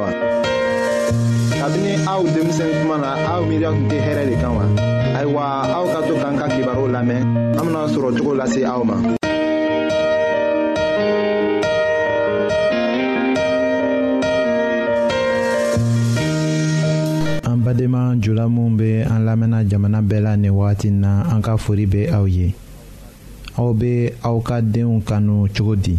wa. kabini aw denmisɛn kuma na aw miiriya tun tɛ hɛrɛ de kan wa. ayiwa aw ka to k'an ka kibaru lamɛn an bena sɔrɔ cogo lase aw ma. an badenma jula minw be an lamɛnna jamana bɛɛ la nin wagati na an ka fori be aw ye aw be aw ka denw kanu cogo di.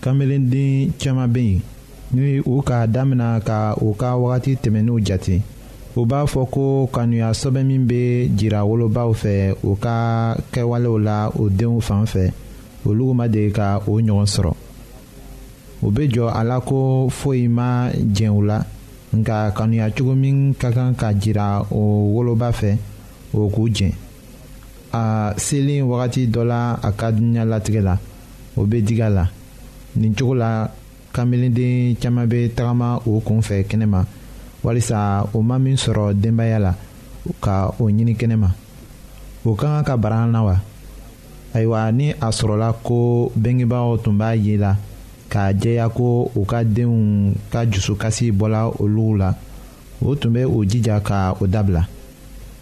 kanbelenden caman bɛ yen ni u k'a damina ka u ka wagati tɛmɛnenw jate u b'a fɔ ko kanuya sɛbɛn min bɛ jira wolobaw fɛ u ka kɛwalew la u denw fan fɛ olu ma deli ka o ɲɔgɔn sɔrɔ u bɛ jɔ a la ko foyi ma jɛn u la nka kanuya cogo min ka kan ka jira o woloba fɛ o k'u jɛn a selen wagati dɔ la a ka dunya latigɛ la o bɛ diga la nin cogo la kanbelenden caman bɛ tagama o kun fɛ kɛnɛma walisa o ma min sɔrɔ denbaya la ka o ɲini kɛnɛma o ka kan ka baran na wa ayiwa ni a sɔrɔla ko bengebaaw tun b'a ye la k'a jɛya ko u ka denw ka dusukasi bɔla olu la o tun bɛ u jija ka o dabila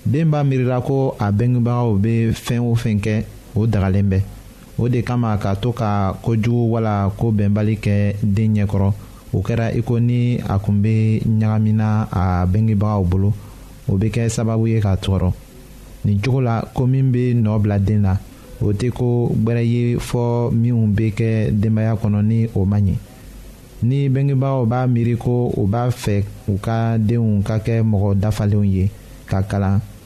den b'a miirila ko a bengebagaw bɛ fɛn o fɛn kɛ o dagalen bɛ o de kama ka to ka kojugu wala ko bɛnbali kɛ den ɲɛ kɔrɔ o kɛra iko ni a tun bɛ ɲagamina a bengebagaw bolo o bɛ kɛ sababu ye k'a tɔɔrɔ nin cogo la ko min bɛ nɔ bila den na o tɛ ko gbɛrɛ ye fɔ minnu bɛ kɛ denbaya kɔnɔ ni o man ɲi ni bengebagaw b'a miiri ko u b'a fɛ u ka denw ka kɛ mɔgɔ dafalenw ye ka kalan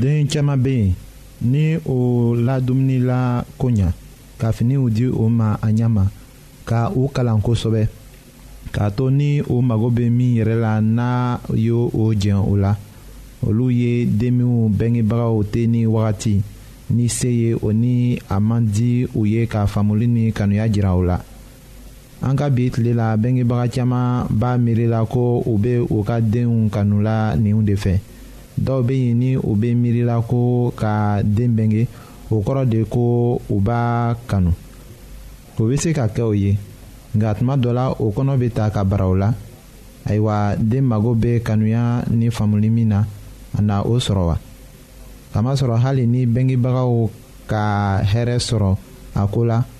den caman bɛ yen ni o la dumuni la ko ɲa ka finiw di o ma a ɲɛ ma ka u kalan kosɛbɛ k'a to ni o mago bɛ min yɛrɛ la n'a y'o o jɛn o la olu ye den minnu bɛngebagaw tɛ ni wagati ni se ye o ni a man di u ye ka faamuli ni kanuya jira o la an ka bi tile la bɛngebaga caman b'a miiri la ko u bɛ u ka denw kanula ninw de fɛ dɔw bɛ yen ni u bɛ miiri la ko ka den bɛnge o kɔrɔ de ko u b'a kanu o bɛ se ka kɛ o ye nka tuma dɔ la o kɔnɔ bɛ ta ka bara o la ayiwa den mago bɛ kanuya ni faamuli min na a na o sɔrɔ wa kamasɔrɔ hali ni bɛngebagaw ka hɛrɛ sɔrɔ a ko la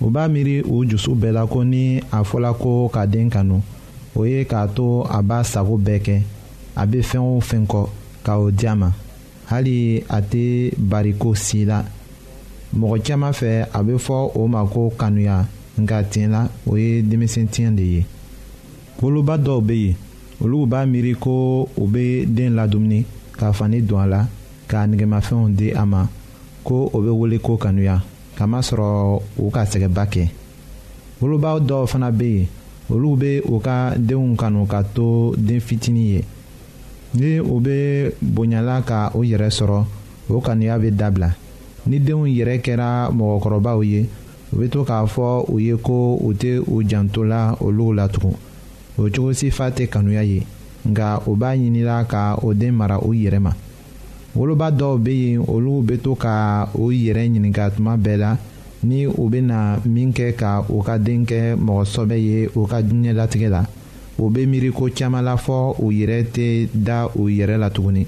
u b'a miiri u jusu bɛɛ la ko ni a fɔla ko ka den kanu o ye k'a to a b'a sago bɛɛ kɛ a bɛ fɛn o fɛn kɔ ka o di a ma hali a tɛ bariko si la mɔgɔ caman fɛ a bɛ fɔ o ma ko kanuya nka tiɲɛ la o ye denmisɛn tiɲɛ de ye woloba dɔw bɛ yen olu b'a miiri ko u bɛ den ladumuni ka fani don a la ka nɛgɛmafɛnw di a ma ko o bɛ wele ko kanuya. kamasɔrɔ u ka sɛgɛnba kɛ wolobaw dɔw fana bɛ yen olu bɛ u ka denw kanu ka to den fitinin ye ni u bɛ bonyala ka u yɛrɛ sɔrɔ o kanuya bɛ dabila ni denw yɛrɛ kɛra mɔgɔkɔrɔbaw ye u bɛ to k'a fɔ u ye ko u tɛ u janto la olu la tugun o cogo sifa tɛ kanuya ye nka u b'a ɲinila ka o den mara u yɛrɛ ma. woloba dɔw bɛ yen olu bɛ to ka u yɛrɛ ɲininka tuma bɛɛ la ni u bɛna min kɛ ka u ka den kɛ mɔgɔ sɔbɛ ye u ka diɲɛlatigɛ la u bɛ miiri ko caman la fɔ u yɛrɛ tɛ da u yɛrɛ la tuguni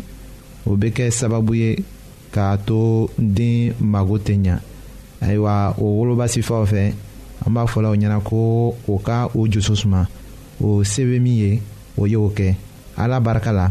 o bɛ kɛ sababu ye k'a to den mago tɛ ɲa ayiwa o woloba sifaw fɛ an b'a fɔ la u ɲɛna ko u ka u dusu suma o se bɛ min ye o ye o kɛ ala barika la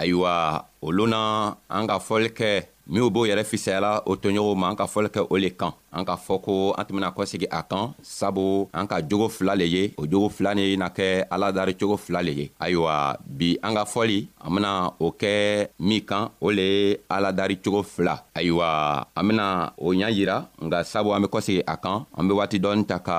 ayiwa o lon na an ka fɔli kɛ minw b'o yɛrɛ fisayala o toɲɔgɔnw ma an ka fɔli kɛ o le kan an ka fɔ ko an tun bena kɔsegi a kan sabu an ka jogo fila le ye o jogo fila ni na kɛ ala dari cogo fila le ye ayiwa bi an ka fɔli an bena o kɛ min kan o le ye ala dari cogo fila ayiwa an bena o ɲa yira nka sabu an be kɔsegi a kan an be waati dɔɔni ta ka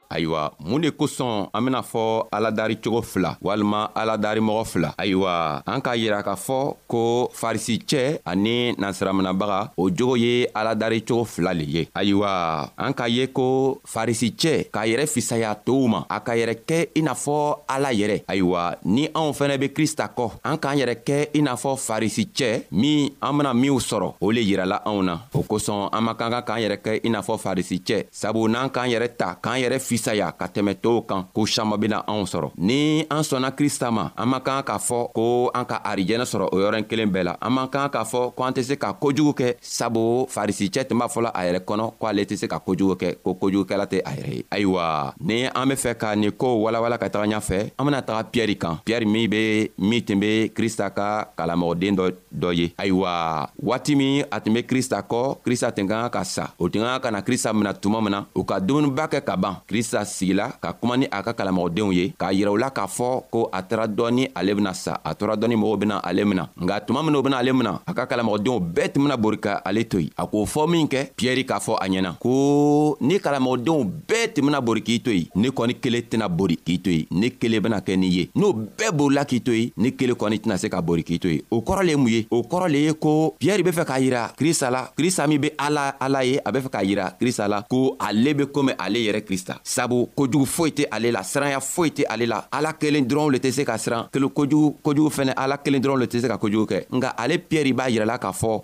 ayiwa mun de kosɔn an bena fɔ aladari cogo fila walima aladari mɔgɔ fila ayiwa an k'a yira k'a fɔ ko farisi cɛ ani nansiraminabaga o jogo ye aladari cogo fila le ye ayiwa an k'a ye ko farisi cɛ k'a yɛrɛ fisaya tow ma a ka yɛrɛ kɛ i n'a fɔ ala yɛrɛ ayiwa ni anw fɛnɛ be krista kɔ an k'an yɛrɛ kɛ i n'a fɔ farisi cɛ min an bena minw sɔrɔ o le yirala anw na o kosɔn an man kan ka k'an yɛrɛ kɛ i n'a fɔ farisi cɛ sabu n'an k'an yɛrɛ ta k'an yɛrɛ fisaya ka tɛmɛ tow kan ko saman bena anw sɔrɔ ni an sɔnna krista ma an man kan k'a fɔ ko an ka arijɛnɛ sɔrɔ o yɔrɔn kelen bɛɛ la an man kan k'a fɔ ko an tɛ se ka kojugu kɛ sabu farisicɛ tun b'a fɔla a yɛrɛ kɔnɔ ko ale tɛ se ka kojugu kɛ ko kojugukɛla tɛ a yɛrɛ ye ayiwa ni an be fɛ ka nin koow walawala ka taga ɲa fɛ an bena taga piyɛri kan piyɛri min be min tun be krista ka kalamɔgɔden dɔ dɔ ye ayiwa waati min a tun be krista kɔ krista tun ka kan ka sa o tun ka kan ka na krista mina tuma min na u ka dumuniba kɛ ka ban krista sigila ka kuma ni a ka kalamɔgɔdenw ye k'a yira u la k'a fɔ ko a tara dɔ ni ale bena sa a tora dɔ ni mɔgɔw bena ale mina nka tuma min o bena ale mina a ka kalamɔgɔdenw bɛɛ tun bena bori ka ale to yen a k'o fɔ min kɛ piyɛri k'a fɔ a ɲɛna ko ni kalamɔgɔdenw bɛɛ tun bena bori k'i to yen ne kɔni kelen tɛna bori k'i to yen ne kelen bena kɛ n'i ye n'o bɛɛ borila k'i to yen ne kelen kɔni tɛna se ka bori k'i to yen o kɔrɔ le ye mun ye o kɔrɔ le ye ko piyɛri be fɛ k'a yira krista la krista min be ala ala ye a be fɛ k'a yira krista la ko ale be komi ale yɛrɛ krista sabu kojugu foyi tɛ ale la siranya foyi tɛ ale la ala kelen dɔrɔnw le tɛ se ka siran kelen kojugu kojugu fɛnɛ ala kelen dɔrɔnw le tɛ se ka kojugu kɛ nka ale piyɛri b'a yirala k'a fɔ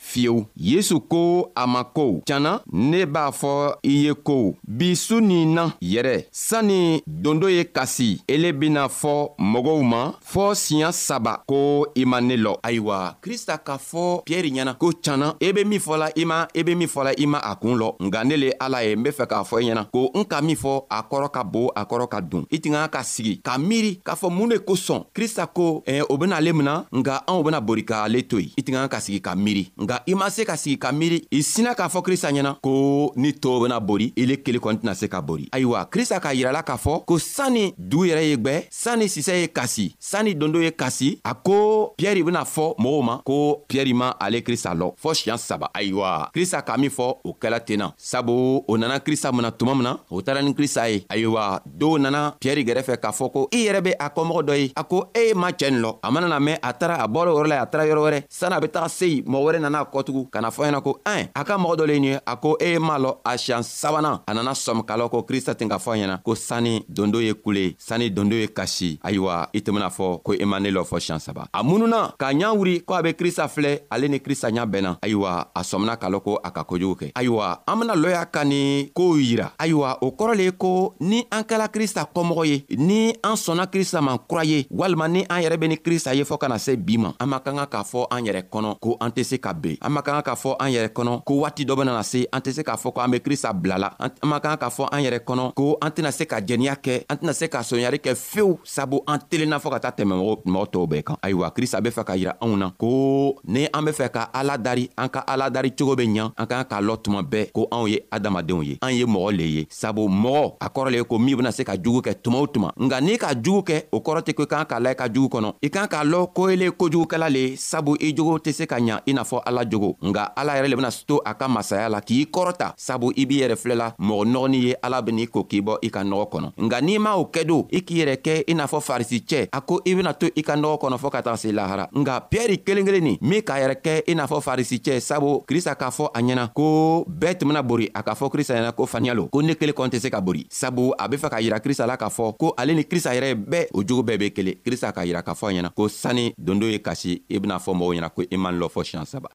fiyewu yesu ko a ma ko canna ne b'a fɔ i ye ko bi su ni na yɛrɛ sanni dondo ye kasi ele bɛna fɔ mɔgɔw ma fɔɔ siɲa saba ko i ma ne lɔ ayiwa krista k'a fɔ piyɛri ɲɛna ko canna e be min fɔla i ma e be min fɔla i ma a kuun lɔ nka ne le ala ye n be fɛ k'a fɔ i ɲɛna ko n ka min fɔ a kɔrɔ ka bon a kɔrɔ ka dun i tin ka ka sigi ka miiri k'a fɔ mun de kosɔn krista ko eh, o bena ale mina nga anw bena bori ka ale to yen i tingana ka sigi ka miiri nga i ma se ka sigi ka miiri i sina k'a fɔ krista ɲɛna ko ni tɔɔw bena bori ile kelen kɔni tɛna se ka bori ayiwa krista k'a yirala k'a fɔ ko sanni duu yɛrɛ ye gwɛ sanni sisɛ ye kasi sanni dondo ye kasi a ko piyɛri bena fɔ mɔgɔw ma ko piyɛri ma ale krista lɔ fɔɔ siɲan saba ayiwa krista k'a min fɔ o kɛla ten na sabu o nana krista mina tuma min na o taara ni krista ye ayiwa dɔw nana piɛri gɛrɛfɛ k'a fɔ ko i yɛrɛ be a kɔmɔgɔ dɔ ye a ko e ye ma cɛɛ nin lɔ a mana na mɛn a taara a bɔlɔ yɔrɔ la a taara yɔrɔ wɛrɛ sani a be taga seyi mɔgɔ wɛrɛ nana a kɔtugu ka na fɔ ɲɛna ko ɛn a ka mɔgɔ dɔ le ye a ko e ye ma lɔ a siyan sabanan a nana sɔmi ka lɔ ko krista tin ka fɔ ɲɛna ko sani dondo ye kule sani dondo ye kasi ayiwa i tun bena fɔ ko i ma ne lɔ fɔ siyan saba a mununa k'a ɲa wuri ko a be krista filɛ ale ni krista ɲa bɛnna ayiwa a sɔmina k'a lɔn ko a ka kojugu kɛ ayiwa an bena lɔya ka ni koow yira ayiwa o kɔrɔ le ye ko ni an kɛla krista kɔmɔgɔ ye ni an sɔnna krista man kura ye walima ni an yɛrɛ be ni krista ye fɔɔ ka na se bi ma an man ka kan k'a fɔ an yɛrɛ kɔnɔ ko an tɛ se ka ben an man ka kan k'a fɔ an yɛrɛ kɔnɔ ko waati dɔ benana se an tɛ se k'a fɔ ko an be krista bilala an man ka kan k'a fɔ an yɛrɛ kɔnɔ ko an tɛna se ka jɛniya kɛ an tɛna se ka soɲari kɛ fewu sabu an telenna fɔɔ ka taa tɛmɛ mɔgɔ tɔw bɛɛ kan ayiwa krista be fɛ ka yira anw na ko ni an be fɛ ka ala dari an ka ala dari cogo be ɲa an k'an k'a lɔ tuma bɛɛ ko anw ye adamadenw ye an ye mɔgɔ le ye sabu mɔgɔ a kɔrɔ le ye ko min bena se ka jugu kɛ tuma o tuma nka n'i ka jugu kɛ o kɔrɔ tɛ ko i k'an k'a la i ka jugu kɔnɔ i k'an k'a lɔ ko ele kojugukɛla le ye sabu i jogo tɛ se ka ɲa i n'a fɔ ala jogo nka ala yɛrɛ le bena to a ka masaya la k'i kɔrɔta sabu i b'i yɛrɛ filɛla mɔgɔ nɔgɔnin ye ala ben'i ko k'i bɔ i ka nɔgɔ kɔnɔ nka n'i ma o kɛ don i k'i yɛrɛ kɛ i n'a fɔ farisi cɛ a ko i bena to i ka nɔgɔ kɔnɔ fɔɔ ka taga se lahara nka piyɛri kelen kelen nin min k'a yɛrɛ kɛ i n'a fɔ farisi cɛ sabu krista k'a fɔ a ɲɛna ko bɛɛ tɛmɛna bori a k'a fɔ krista ɲɛna ko faniya lo ko ne kelen kɔn tɛ se ka bori sabu a be fɛ k'a yira krista la k'a fɔ ko ale ni krista yɛrɛ bɛɛ o jogo bɛɛ be kelen krista k'a yira k'a fɔ a ɲɛna ko sanni dondo ye kasi i bena fɔ mɔgɔw ɲɛna ko i man lɔ fɔ siɲan saba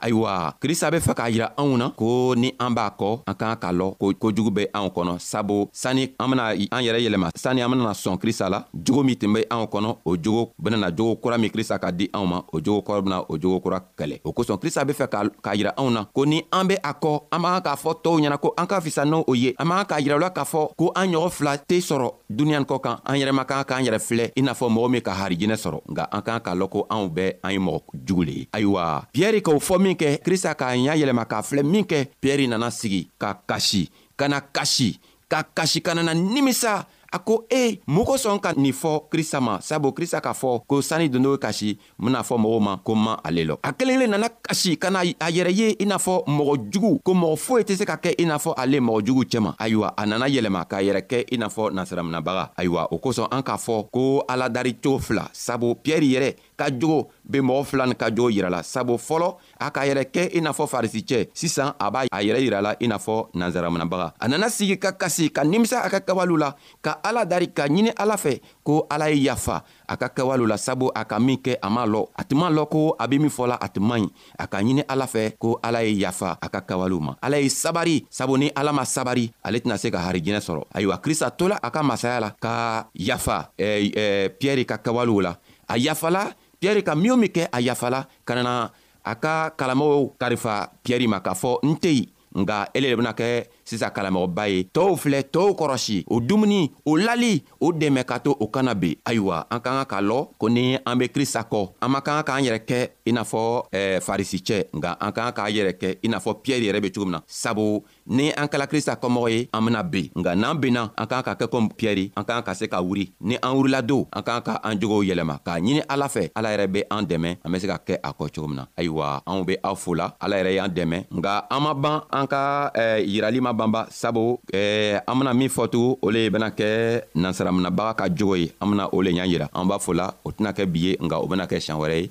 ayiwa krista be fɛ k'a yira anw na ko ni an b'a kɔ an k'an ka lɔ ko kojugu be anw kɔnɔ sabu sani an bena an yɛrɛ yɛlɛma sani an benana sɔn krista la jogo min tun be anw kɔnɔ o jogo benana jogo kura min krista ka di anw ma o jogo kɔrɔ bena o jogo kura kɛlɛ o kosɔn krista be fɛ k'a yira anw na ko ni an be a kɔ an b'an k'a fɔ tɔɔw ɲɛna ko an ka fisa n'o o ye an b'an k'a yira u la k'a fɔ ko an ɲɔgɔn fila tɛ sɔrɔ duniɲan kɔ kan an yɛrɛ man kan k'an yɛrɛ filɛ i n'a fɔ mɔgɔ min ka harijinɛ sɔrɔ nka an k'an k'a lɔn ko anw bɛɛ an ye mɔgɔ jugu le ye ayiwa piyɛri k'o fɔ min kɛ krista k'a ɲa yɛlɛma k'a filɛ min kɛ piyɛri nana sigi ka kasi kana kasi ka kasi ka nana nimisa a ko e mun kosɔn ka nin fɔ krista ma sabu krista k'a fɔ ko sani dondo kasi bena fɔ mɔgɔw ma ko ma ale lɔ a kelen kelen nana kasi ka na a yɛrɛ ye i n'a fɔ mɔgɔ jugu ko mɔgɔ foyi tɛ se ka kɛ i n'a fɔ ale mɔgɔ jugu cɛma ayiwa a nana yɛlɛma k'a yɛrɛ kɛ i n'a fɔ nasiraminabaga ayiwa o kosɔn an k'a fɔ ko ala dari cogo fila sabu piyɛri yɛrɛ ka jogo be mɔgɔ fila ni ka jogo yirala sabu fɔlɔ a k'a yɛrɛ kɛ i n'a fɔ farisi cɛ sisan a b'a a yɛrɛ yirala i n'a fɔ nanzaraminabaga a nana sigi ka kasi ka nimisa a ka kɛwalew la ka ala dari ka ɲini ala fɛ ko ala ye yafa a ka kɛwalew la sabu a ka min kɛ a m'a lɔ a tun m'a lɔ ko a be min fɔla a tun man ɲi a ka ɲini ala fɛ ko ala ye yafa a ka kɛwalew ma ala ye sabari sabu ni ala ma sabari ale tɛna se ka harijinɛ sɔrɔ ayiwa krista tola a ka masaya la ka yafa eh, eh, piyɛri ka kɛwalew la a yafala piɛri ka min o min kɛ a yafala ka nana a ka kalamɔgɔw karifa piɛri ma k'a fɔ n tɛ yen nka ele le bena kɛ sisan kalamɔgɔba ye tɔɔw filɛ tɔɔw kɔrɔsi o dumuni o lali o dɛmɛ ka to o kana be ayiwa an ka ka k'a lɔ ko ni an be krista kɔ an man kan k'an yɛrɛ kɛ i n'a fɔ eh, farisi cɛ nka an ka k'an yɛrɛ kɛ i n'a fɔ piyɛri yɛrɛ be cogo min na sabu ni an kɛla krista kɔmɔgɔ ye an bena ben nka n'an benna an k'an ka kɛ komi piyɛri an k'an ka se ka wuri ni an wurila don an k'an ka an jogow yɛlɛma k'a ɲini ala fɛ ala yɛrɛ be an dɛmɛ an be se ka kɛ a kɔ cogo min na ayiwa anw be aw fo la ala yɛrɛ y'an dɛmɛ nka an ma ban an ka eh, yirali ma banba sabu eh, an bena min fɔ tugun o le bena kɛ nansaraminabaga ka jogo ye an bena o le ɲa yira an b'a fo la o tɛna kɛ bi ye nka o bena kɛ siɲan wɛrɛ ye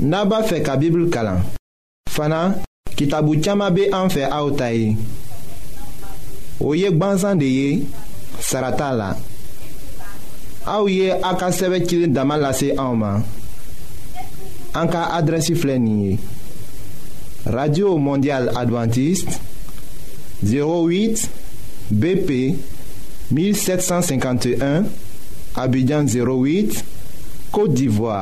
N'a b'a fɛ ka Bibulu kalan fana kitabu caman bɛ an fɛ aw ta ye o ye gbansan de ye sara t'a la aw ye a ka sɛbɛn cili dama lase anw ma an ka adrɛsi filɛ nin ye radio mondial adventiste 08 BP 1751 Abidjan 08 Côte d'Ivoire